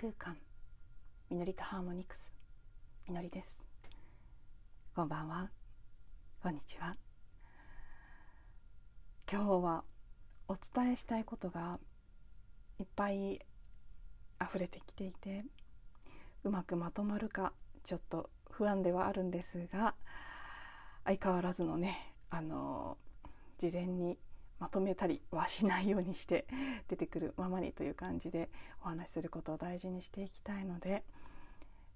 空間。みのりとハーモニクス。みのりです。こんばんは。こんにちは。今日はお伝えしたいことがいっぱい溢れてきていてうまくまとまるかちょっと不安ではあるんですが相変わらずのねあの事前にまとめたりはしないようにして 出てくるままにという感じでお話しすることを大事にしていきたいので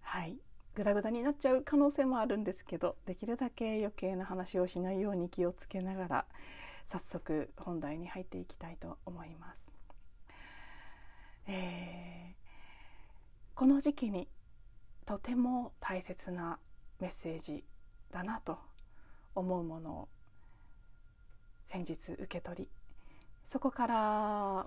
はいグダグダになっちゃう可能性もあるんですけどできるだけ余計な話をしないように気をつけながら早速本題に入っていきたいと思います。えー、この時期にとても大切なメッセージだなと思うものを先日受け取りそこから、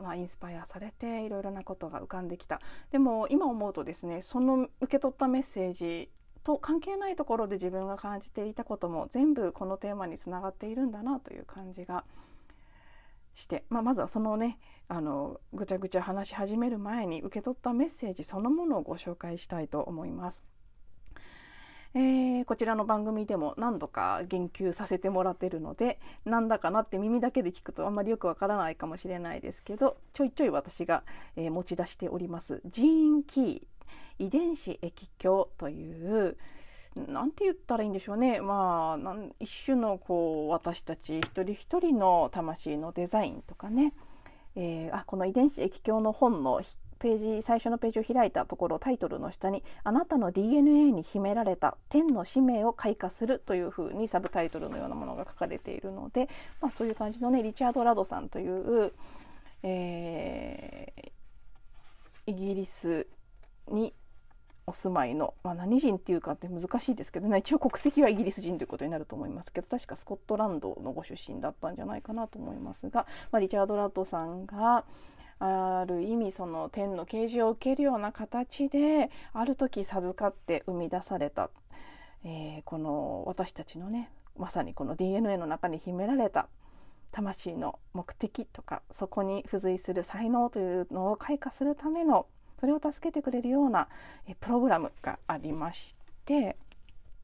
まあ、インスパイアされていろいろなことが浮かんできたでも今思うとですねその受け取ったメッセージと関係ないところで自分が感じていたことも全部このテーマにつながっているんだなという感じがして、まあ、まずはそのねあのぐちゃぐちゃ話し始める前に受け取ったメッセージそのものをご紹介したいと思います。えー、こちらの番組でも何度か言及させてもらってるのでなんだかなって耳だけで聞くとあんまりよくわからないかもしれないですけどちょいちょい私が、えー、持ち出しております。ジーンキー遺伝子液鏡というなんて言ったらいいんでしょうね。まあ一種のこう私たち一人一人の魂のデザインとかね、えー、あこの遺伝子液鏡の本のページ最初のページを開いたところタイトルの下に「あなたの DNA に秘められた天の使命を開花する」というふうにサブタイトルのようなものが書かれているので、まあ、そういう感じのねリチャード・ラドさんという、えー、イギリスにお住まいの、まあ、何人っていうかって難しいですけどね一応国籍はイギリス人ということになると思いますけど確かスコットランドのご出身だったんじゃないかなと思いますが、まあ、リチャード・ラドさんがある意味その天の啓示を受けるような形である時授かって生み出された、えー、この私たちのねまさにこの DNA の中に秘められた魂の目的とかそこに付随する才能というのを開花するためのそれを助けてくれるようなプログラムがありまして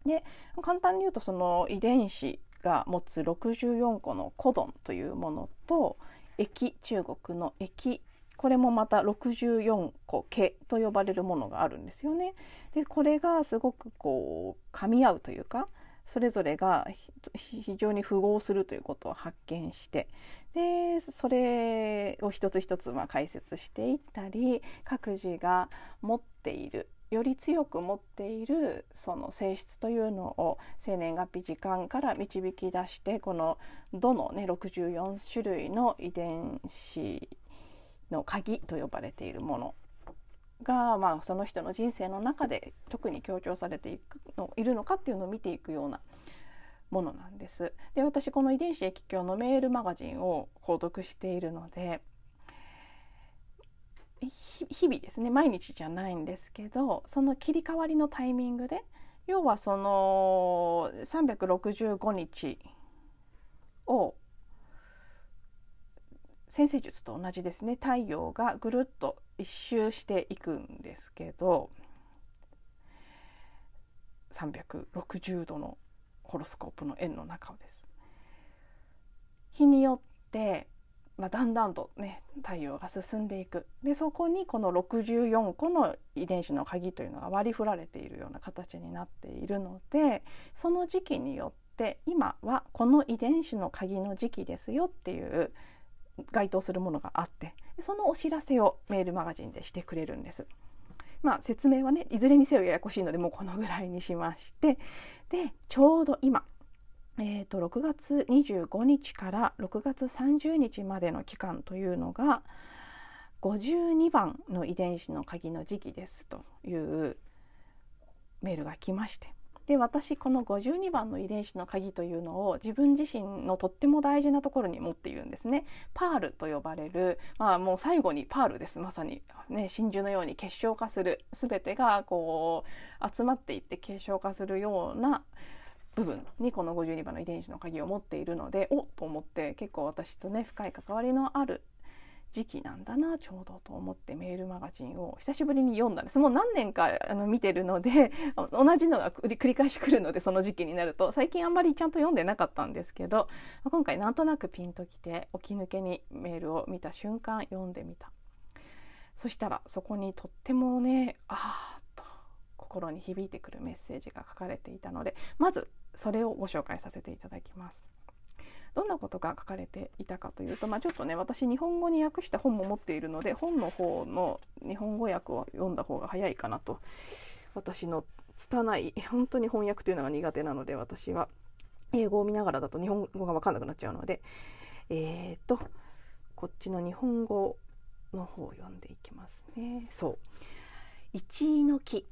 で簡単に言うとその遺伝子が持つ64個のコドンというものと液中国の液これもまた64個毛と呼ばれるものがあるんですよね。でこれがすごくこう噛み合うというかそれぞれが非常に符合するということを発見してでそれを一つ一つま解説していったり各自が持っているより強く持っているその性質というのを生年月日時間から導き出してこのどの、ね、64種類の遺伝子の鍵と呼ばれているものが、まあ、その人の人生の中で特に強調されていくのいるのかっていうのを見ていくようなものなんです。で私この遺伝子液鏡のメールマガジンを購読しているので日々ですね毎日じゃないんですけどその切り替わりのタイミングで要はその365日を先生術と同じですね太陽がぐるっと一周していくんですけど360度のホロスコープの円の中をです。日によってまあ、だんだんとね太陽が進んでいくでそこにこの64個の遺伝子の鍵というのが割り振られているような形になっているのでその時期によって今はこの遺伝子の鍵の時期ですよっていう該当するものがあってそのお知らせをメールマガジンでしてくれるんです。まあ、説明はねいずれにせよややこしいのでもうこのぐらいにしましてでちょうど今えーと、6月25日から6月30日までの期間というのが52番の遺伝子の鍵の時期ですというメールが来まして。で私この52番の遺伝子の鍵というのを自分自身のとっても大事なところに持っているんですね。パールと呼ばれる、まあ、もう最後にパールです。まさに、ね、真珠のように結晶化する。全てがこう集まっていって結晶化するような部分にこの52番の遺伝子の鍵を持っているのでおっと思って結構私とね深い関わりのある時期なんだなちょうどと思ってメールマガジンを久しぶりに読んだんです。もう何年かあの見てるので 同じのが繰り返し来るのでその時期になると最近あんまりちゃんと読んでなかったんですけど今回なんとなくピンときて起き抜けにメールを見た瞬間読んでみた。そしたらそこにとってもねああ心に響いてくるメッセージが書かれていたのでまずそれをご紹介させていただきます。どんなことが書かれていたかというと、まあ、ちょっとね私日本語に訳した本も持っているので本の方の日本語訳を読んだ方が早いかなと私の拙い本当に翻訳というのが苦手なので私は英語を見ながらだと日本語が分かんなくなっちゃうのでえー、とこっちの日本語の方を読んでいきますね。そう一位の木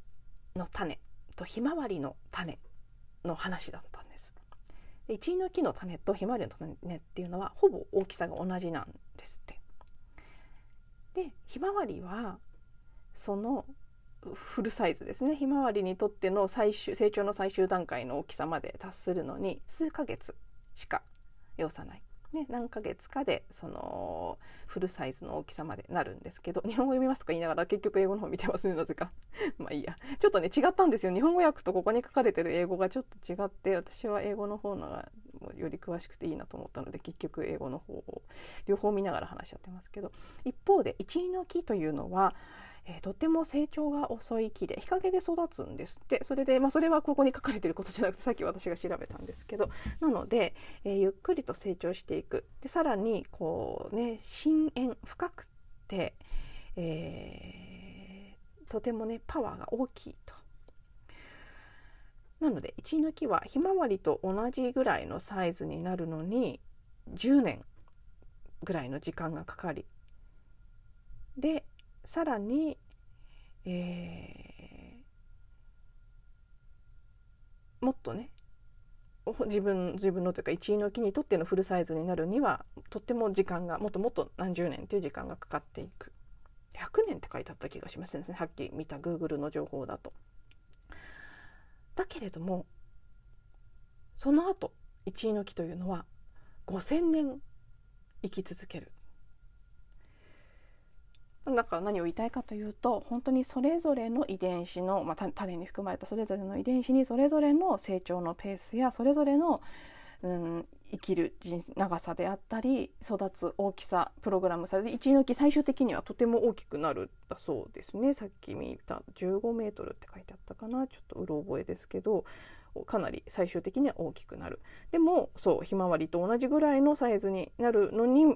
の種とひまわりの種の話だったんでイチイの木の種とひまわりの種っていうのはほぼ大きさが同じなんですって。でひまわりはそのフルサイズですね。ひまわりにとっての最終成長の最終段階の大きさまで達するのに数ヶ月しか要さない。ね、何ヶ月かでそのフルサイズの大きさまでなるんですけど日本語読みますとか言いながら結局英語の方見てますねなぜか。まあいいや。ちょっとね違ったんですよ。日本語訳とここに書かれてる英語がちょっと違って私は英語の方のがより詳しくていいなと思ったので結局英語の方を両方見ながら話し合ってますけど一方で一位の木というのはえー、とても成長が遅い木で日陰で育つんですって。それで、まあ、それはここに書かれてることじゃなくてさっき私が調べたんですけど。なので、えー、ゆっくりと成長していく。でさらにこうね深淵深くて、えー、とてもねパワーが大きいと。なので一の木はひまわりと同じぐらいのサイズになるのに10年ぐらいの時間がかかり。でさらに、えー、もっとね自分自分のというか一位の木にとってのフルサイズになるにはとっても時間がもっともっと何十年という時間がかかっていく。100年って書いてあった気がしますね。さっき見た Google の情報だと。だけれどもその後一位の木というのは5,000年生き続ける。だから何を言いたいかというと本当にそれぞれの遺伝子の、まあ、種に含まれたそれぞれの遺伝子にそれぞれの成長のペースやそれぞれの、うん、生きる長さであったり育つ大きさプログラムされて一の木最終的にはとても大きくなるだそうですね。さっき見た15メートルって書いてあったかな。ちょっとうろ覚えですけどかなり最終的には大きくなる。でもそうひまわりと同じぐらいのサイズになるのに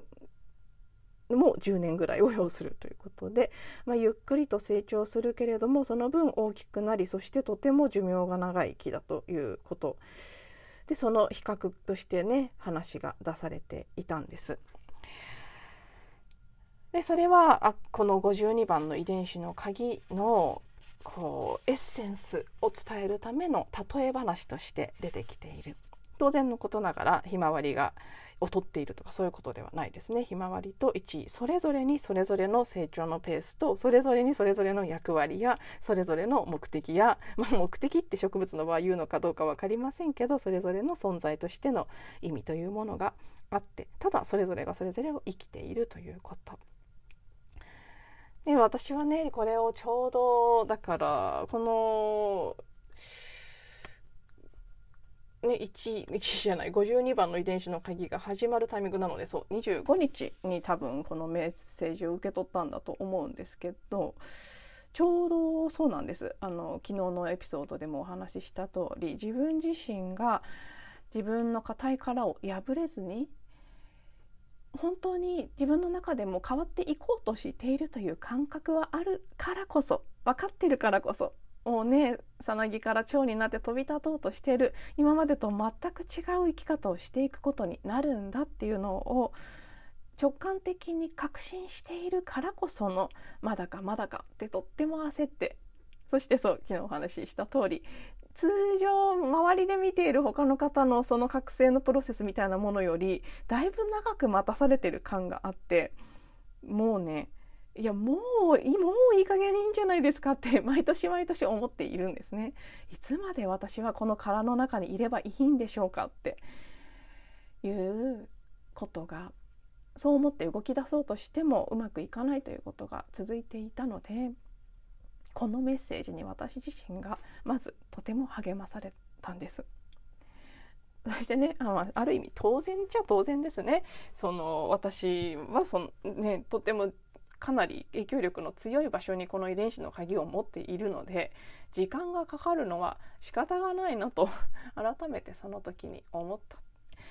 も10年ぐらいを要するということで、まあ、ゆっくりと成長するけれどもその分大きくなりそしてとても寿命が長い木だということでその比較としてね話が出されていたんです。でそれはあこの52番の遺伝子の鍵のこうエッセンスを伝えるための例え話として出てきている当然のことながらひまわりがを取っているとかそういうことではないですねひまわりと1位それぞれにそれぞれの成長のペースとそれぞれにそれぞれの役割やそれぞれの目的や、まあ、目的って植物の場合言うのかどうか分かりませんけどそれぞれの存在としての意味というものがあってただそれぞれがそれぞれを生きているということ。で私はねこれをちょうどだからこのね、1, 1じゃない52番の遺伝子の鍵が始まるタイミングなのでそう25日に多分このメッセージを受け取ったんだと思うんですけどちょうどそうなんです。あの昨日のエピソードでもお話しした通り自分自身が自分の硬い殻を破れずに本当に自分の中でも変わっていこうとしているという感覚はあるからこそ分かってるからこそもうねさなぎから蝶になって飛び立とうとしている。今までと全く違う生き方をしていくことになるんだっていうのを直感的に確信しているからこそのまだかまだかってとっても焦ってそしてそう昨日お話しした通り通常周りで見ている他の方のその覚醒のプロセスみたいなものよりだいぶ長く待たされてる感があってもうねいやもういもういい加減いいんじゃないですかって 毎年毎年思っているんですね。いつまで私はこの殻の中にいればいいんでしょうかっていうことがそう思って動き出そうとしてもうまくいかないということが続いていたのでこのメッセージに私自身がまずとても励まされたんです。そしてねあある意味当然じゃ当然ですねその私はその、ね、とてもかなり影響力の強い場所にこの遺伝子の鍵を持っているので時間がかかるのは仕方がないなと 改めてその時に思った。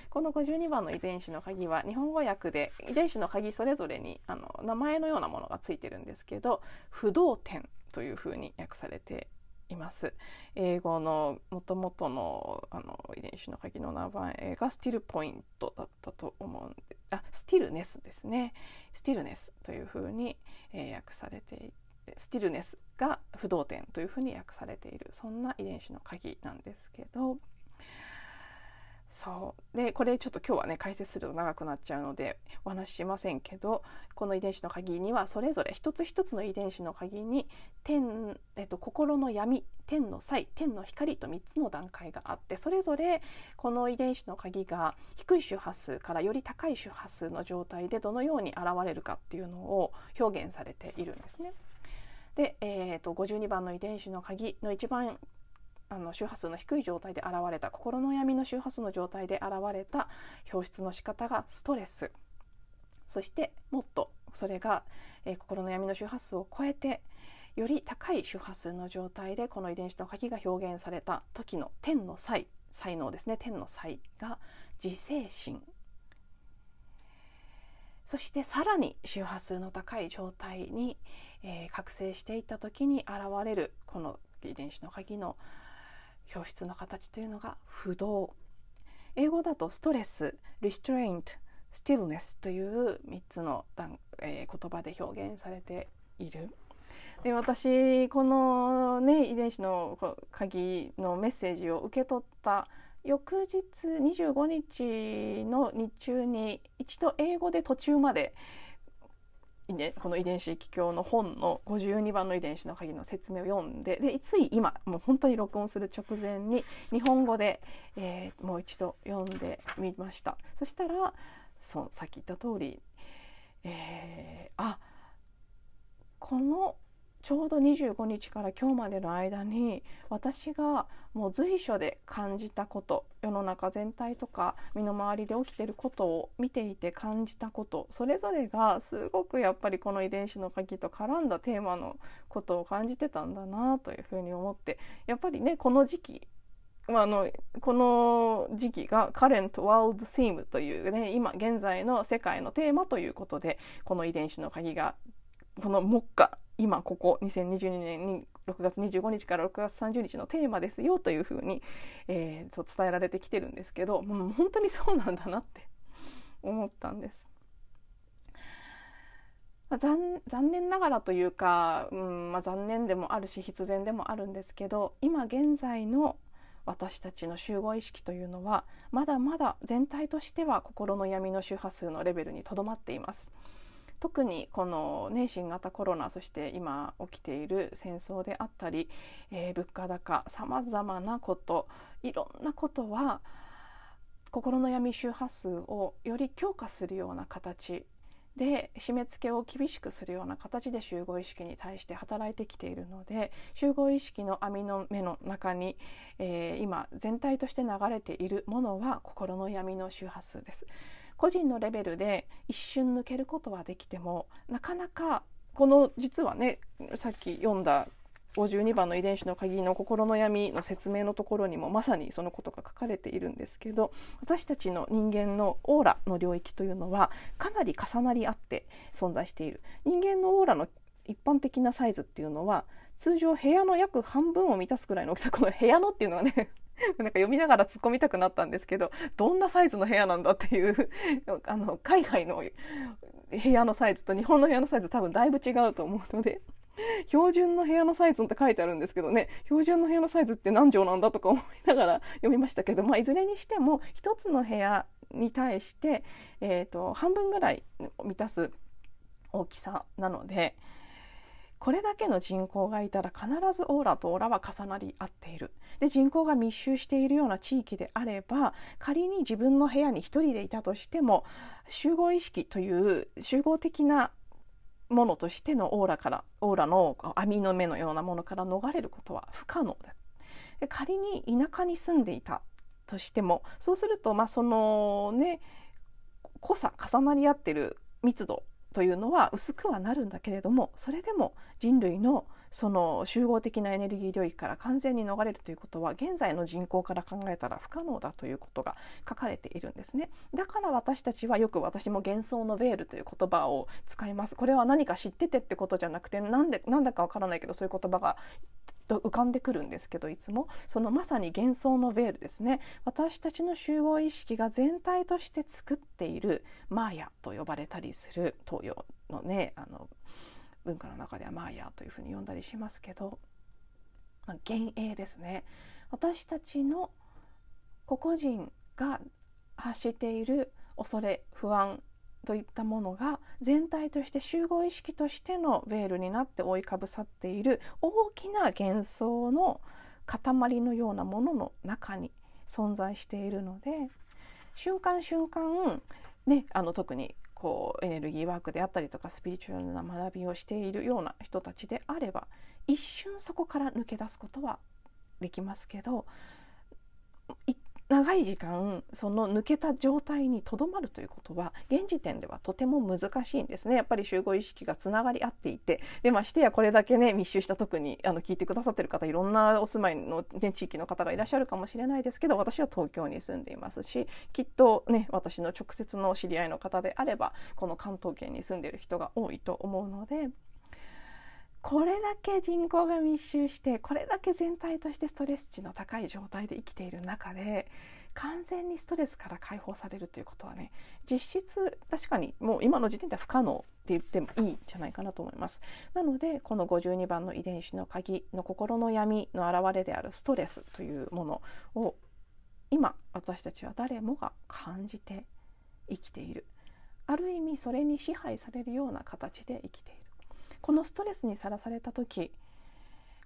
この52番の遺伝子の鍵は日本語訳で遺伝子の鍵それぞれにあの名前のようなものがついてるんですけど不動点というふうに訳されています。英語のもともとのあの遺伝子の鍵の名前が still point だったと思うんであ stillness ですね stillness というふうに、えー、訳されていて stillness が不動点というふうに訳されているそんな遺伝子の鍵なんですけどそうでこれちょっと今日はね解説すると長くなっちゃうのでお話ししませんけどこの遺伝子の鍵にはそれぞれ一つ一つの遺伝子の鍵に天、えっと、心の闇天の際天の光と3つの段階があってそれぞれこの遺伝子の鍵が低い周波数からより高い周波数の状態でどのように現れるかっていうのを表現されているんですね。で、えーと、と52番の遺伝子の鍵の一番あの周波数の低い状態で現れた心の闇の周波数の状態で現れた表出の仕方がストレス。そしてもっとそれが、えー、心の闇の周波数を超えてより高い周波数の状態でこの遺伝子の鍵が表現された時の天の才才能ですね。天の才が自制心。そしてさらに周波数の高い状態に、えー、覚醒していった時に現れるこの遺伝子の鍵の表出の形というのが不動英語だとストレス restraint stillness という3つの、えー、言葉で表現されている。で私このね遺伝子の鍵のメッセージを受け取った翌日25日の日中に一度英語で途中までこの遺伝子気境の本の52番の遺伝子の鍵の説明を読んででつい今もう本当に録音する直前に日本語で、えー、もう一度読んでみました。そしたらそさっき言った通り、えー、あこのちょうど25日から今日までの間に私がもう随所で感じたこと世の中全体とか身の回りで起きてることを見ていて感じたことそれぞれがすごくやっぱりこの遺伝子の鍵と絡んだテーマのことを感じてたんだなというふうに思ってやっぱりねこの時期まあ、あのこの時期が Current World Theme というね今現在の世界のテーマということでこの遺伝子の鍵がこの目下今ここ2022年に6月25日から6月30日のテーマですよというふうに、えー、伝えられてきてるんですけどもう本当にそうなんだなって 思ったんです。まあ、残残念ながらというか、うんまあ、残念でもあるし必然でもあるんですけど今現在の私たちの集合意識というのはまだまだ全体としては心の闇の周波数のレベルにとどまっています。特にこの、ね、新型コロナそして今起きている戦争であったり、えー、物価高さまざまなこといろんなことは心の闇周波数をより強化するような形で締め付けを厳しくするような形で集合意識に対して働いてきているので集合意識の網の目の中に、えー、今全体として流れているものは心の闇の周波数です。個人のレベルで一瞬抜けることはできてもなかなかこの実はねさっき読んだ52番の遺伝子の鍵の心の闇の説明のところにもまさにそのことが書かれているんですけど私たちの人間のオーラの領域というのはかなり重なり合って存在している。人間のオーラの一般的なサイズっていうのは通常部屋の約半分を満たすくらいの大きさこの部屋のっていうのはね なんか読みながら突っ込みたくなったんですけどどんなサイズの部屋なんだっていう あの海外の部屋のサイズと日本の部屋のサイズ多分だいぶ違うと思うので標準の部屋のサイズって書いてあるんですけどね標準の部屋のサイズって何畳なんだとか思いながら 読みましたけど、まあ、いずれにしても1つの部屋に対して、えーと、半分ぐらい満たす大きさなので。これだけの人口がいたら必ずオーラとオーラは重なり合っている。で人口が密集しているような地域であれば仮に自分の部屋に1人でいたとしても集合意識という集合的なものとしてのオーラからオーラの網の目のようなものから逃れることは不可能だ。で仮に田舎に住んでいたとしてもそうするとまあそのね濃さ重なり合ってる密度というのは薄くはなるんだけれどもそれでも人類のその集合的なエネルギー領域から完全に逃れるということは現在の人口から考えたら不可能だということが書かれているんですね。だから私たちはよく私も幻想のベールという言葉を使います。これは何か知っててってことじゃなくてなんでなんだかわからないけどそういう言葉がと浮かんでくるんですけどいつもそのまさに幻想のベールですね。私たちの集合意識が全体として作っているマーヤと呼ばれたりする東洋のねあの文化の中ではマーヤというふうに呼んだりしますけど、まあ、幻影ですね。私たちの個々人が発している恐れ不安といったものが全体として集合意識としてのベールになって覆いかぶさっている大きな幻想の塊のようなものの中に存在しているので瞬間瞬間ねあの特にこうエネルギーワークであったりとかスピリチュアルな学びをしているような人たちであれば一瞬そこから抜け出すことはできますけど長い時間その抜けた状態にとどまるということは現時点ではとても難しいんですねやっぱり集合意識がつながり合っていてでましてやこれだけね密集した特にあの聞いてくださってる方いろんなお住まいの、ね、地域の方がいらっしゃるかもしれないですけど私は東京に住んでいますしきっとね私の直接の知り合いの方であればこの関東圏に住んでいる人が多いと思うので。これだけ人口が密集してこれだけ全体としてストレス値の高い状態で生きている中で完全にストレスから解放されるということはね実質確かにもう今の時点では不可能って言ってもいいんじゃないかなと思います。なのでこの52番の遺伝子の鍵の心の闇の表れであるストレスというものを今私たちは誰もが感じて生きている。ある意味それに支配されるような形で生きている。このストレスにさらされた時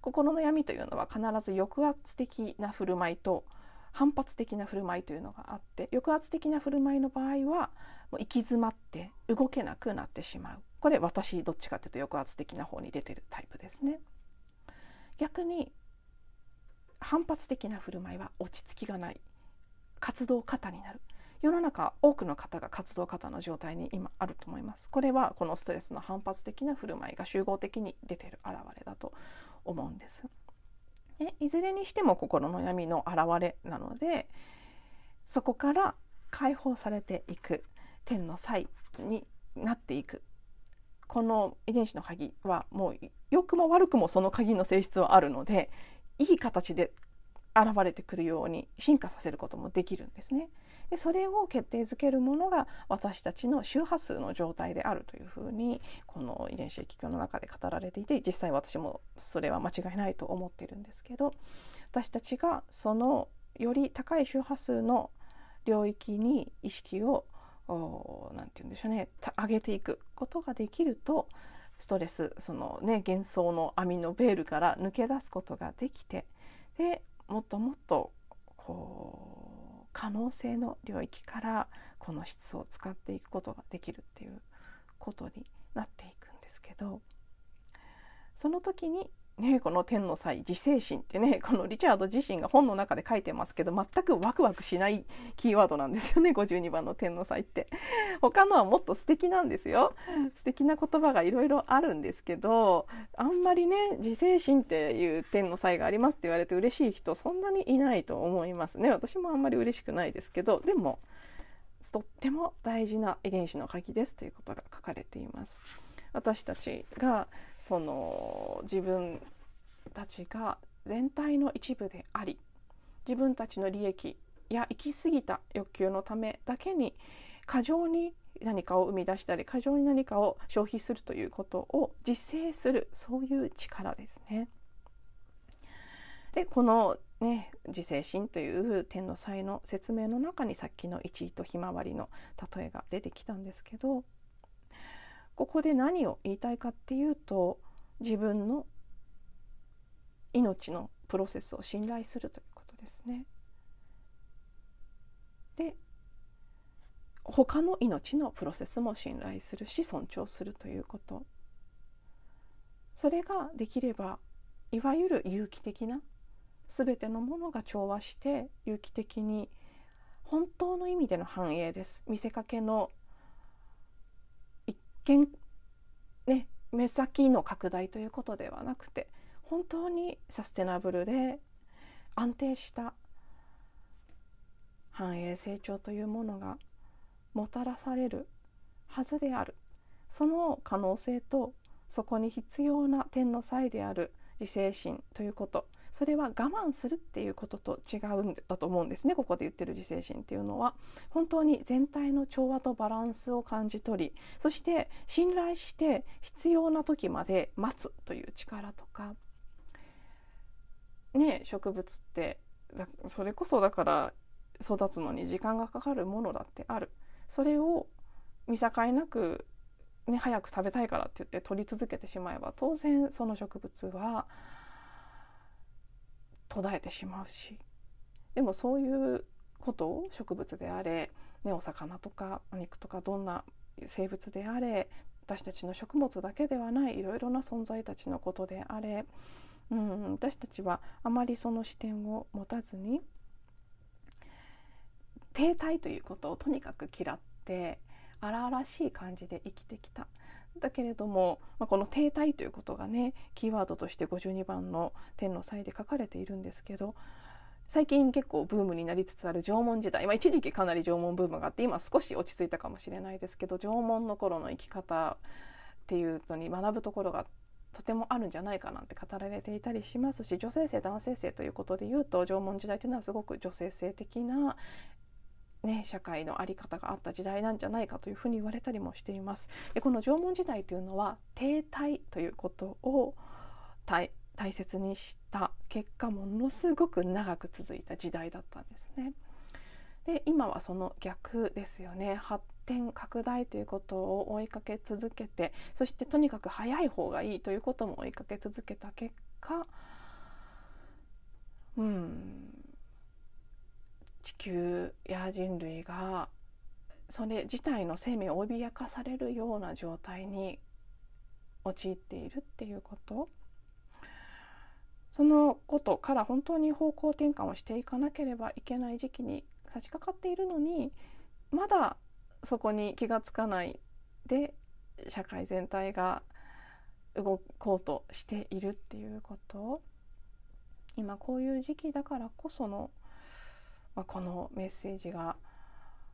心の闇というのは必ず抑圧的な振る舞いと反発的な振る舞いというのがあって抑圧的な振る舞いの場合はもう行き詰まって動けなくなってしまう。これ私どっちかというと抑圧的な方に出てるタイプですね。逆に反発的な振る舞いは落ち着きがない。活動過多になる。世の中多くの方が活動過多の状態に今あると思います。これはこのストレスの反発的な振る舞いが集合的に出てる現れだと思うんです。えいずれにしても心の闇の現れなのでそこから解放されていく天の際になっていく。この遺伝子の鍵はもう良くも悪くもその鍵の性質はあるのでいい形で現れてくるように進化させることもできるんですね。でそれを決定づけるものが私たちの周波数の状態であるというふうにこの遺伝子液鏡の中で語られていて実際私もそれは間違いないと思っているんですけど私たちがそのより高い周波数の領域に意識を何て言うんでしょうね上げていくことができるとストレスそのね幻想の網のベールから抜け出すことができてでもっともっとこう可能性の領域からこの質を使っていくことができるっていうことになっていくんですけどその時にね、この天の際自制心ってね このリチャード自身が本の中で書いてますけど全くワクワクしないキーワードなんですよね52番の天の際って。他のはもっと素敵なんですよ。素敵な言葉がいろいろあるんですけどあんまりね自制心っていう天の際がありますって言われて嬉しい人そんなにいないと思いますね。私もあんまり嬉しくないですけどでもとっても大事な遺伝子の鍵ですということが書かれています。私たちがその自分たちが全体の一部であり自分たちの利益や行き過ぎた欲求のためだけに過剰に何かを生み出したり過剰に何かを消費するということを実践するそういう力ですね。でこのね自制心という天の才の説明の中にさっきの一位とひまわりの例えが出てきたんですけどここで何を言いたいかっていうと自分の命のプロセスを信頼するということですね。で他の命のプロセスも信頼するし尊重するということそれができればいわゆる有機的な全てのものが調和して有機的に本当の意味での繁栄です見せかけのね目先の拡大ということではなくて本当にサステナブルで安定した繁栄成長というものがもたらされるはずである。その可能性とそこに必要な点の際である自制心ということ。それは我慢するっていうことと違うんだと思うんですね。ここで言ってる自制心っていうのは。本当に全体の調和とバランスを感じ取りそして信頼して必要な時まで待つという力とか。ね植物ってそれこそだから育つのに時間がかかるものだってある。それを見境なく、ね、早く食べたいからって言って取り続けてしまえば当然その植物は途絶えてしまうしでもそういうことを植物であれ、ね、お魚とかお肉とかどんな生物であれ私たちの食物だけではないいろいろな存在たちのことであれうん、私たちはあまりその視点を持たずに停滞ということをとにかく嫌って荒々しい感じで生きてきた。だけれども、まあ、この停滞ということがねキーワードとして52番の天の際で書かれているんですけど最近結構ブームになりつつある縄文時代、まあ、一時期かなり縄文ブームがあって今少し落ち着いたかもしれないですけど縄文の頃の生き方っていうのに学ぶところがとてもあるんじゃないかなんて語られていたりしますし女性性男性性ということで言うと縄文時代というのはすごく女性性的な、ね、社会の在り方があった時代なんじゃないかというふうに言われたりもしています。でこの縄文時代というのは停滞ということを大切にした結果ものすごく長く続いた時代だったんですね。で今はその逆ですよね発展拡大ということを追いかけ続けてそしてとにかく早い方がいいということも追いかけ続けた結果うん地球や人類がそれ自体の生命を脅かされるような状態に陥っているっていうこと。そのことから本当に方向転換をしていかなければいけない時期に差し掛かっているのにまだそこに気が付かないで社会全体が動こうとしているっていうこと。今こういう時期だからこその、まあ、このメッセージが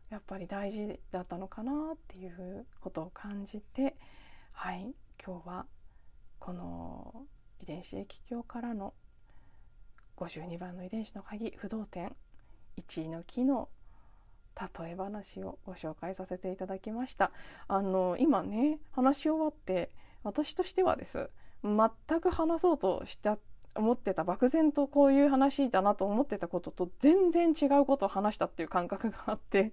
やっぱり大事だったのかなっていうことを感じてはい今日はこの遺伝子液鏡からの52番の遺伝子の鍵不動点1位の機能例え話をご紹介させていただきました。あの今ね話し終わって私としてはです全く話そうとした思ってた漠然とこういう話だなと思ってたことと全然違うことを話したっていう感覚があって。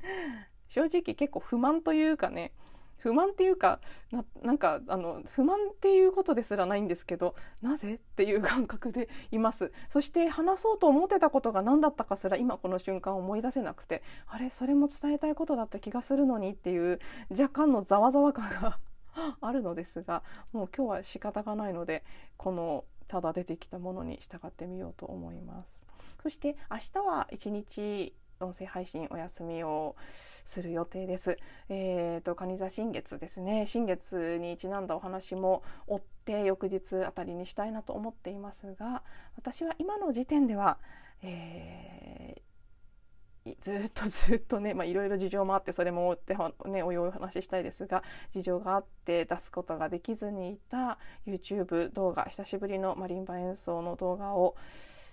正直結構不満というかね不満っていうかななんかあの不満っていうことですらないんですけどなぜっていう感覚でいます。そして話そうと思ってたことが何だったかすら今この瞬間思い出せなくてあれそれも伝えたいことだった気がするのにっていう若干のざわざわ感が あるのですがもう今日は仕方がないのでこのただ出てきたものに従ってみようと思いますそして明日は一日音声配信お休みをする予定です。えーと、蟹座新月ですね新月にちなんだお話も追って翌日あたりにしたいなと思っていますが私は今の時点では、えー、ずっとずっとね、いろいろ事情もあってそれもって、ね、おいおいお話ししたいですが事情があって出すことができずにいた YouTube 動画久しぶりのマリンバ演奏の動画を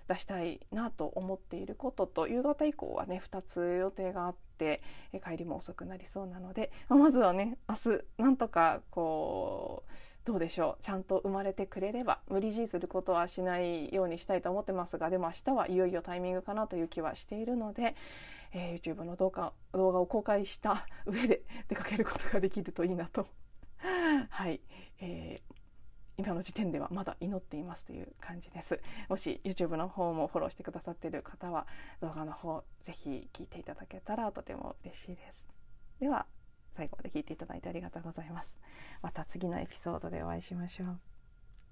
出したいなと思っていることと夕方以降はね2つ予定があって帰りも遅くなりそうなので、ま、まずはね明日なんとかこうどうでしょう？ちゃんと生まれてくれれば無理強いすることはしないようにしたいと思ってますがでも明日はいよいよタイミングかなという気はしているので、えー、YouTube の動画動画を公開した上で出かけることができるといいなと。はい、えー今の時点ではまだ祈っていますという感じです。もし YouTube の方もフォローしてくださっている方は動画の方ぜひ聞いていただけたらとても嬉しいです。では最後まで聞いていただいてありがとうございます。また次のエピソードでお会いしましょう。